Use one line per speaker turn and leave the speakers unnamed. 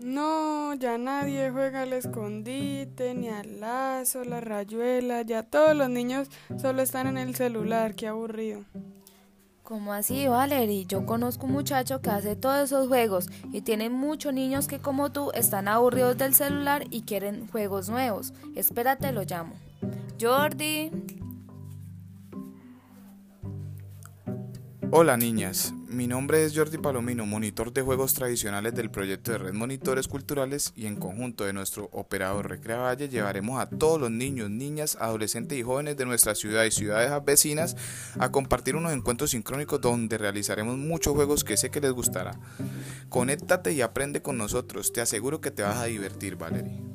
No, ya nadie juega al escondite, ni al lazo, la rayuela, ya todos los niños solo están en el celular, qué aburrido.
¿Cómo así, Valerie? Yo conozco un muchacho que hace todos esos juegos y tiene muchos niños que como tú están aburridos del celular y quieren juegos nuevos. Espérate, lo llamo. Jordi.
Hola niñas, mi nombre es Jordi Palomino, monitor de juegos tradicionales del proyecto de Red Monitores Culturales y en conjunto de nuestro operador Recrea Valle llevaremos a todos los niños, niñas, adolescentes y jóvenes de nuestra ciudad y ciudades vecinas a compartir unos encuentros sincrónicos donde realizaremos muchos juegos que sé que les gustará. Conéctate y aprende con nosotros, te aseguro que te vas a divertir, Valerie.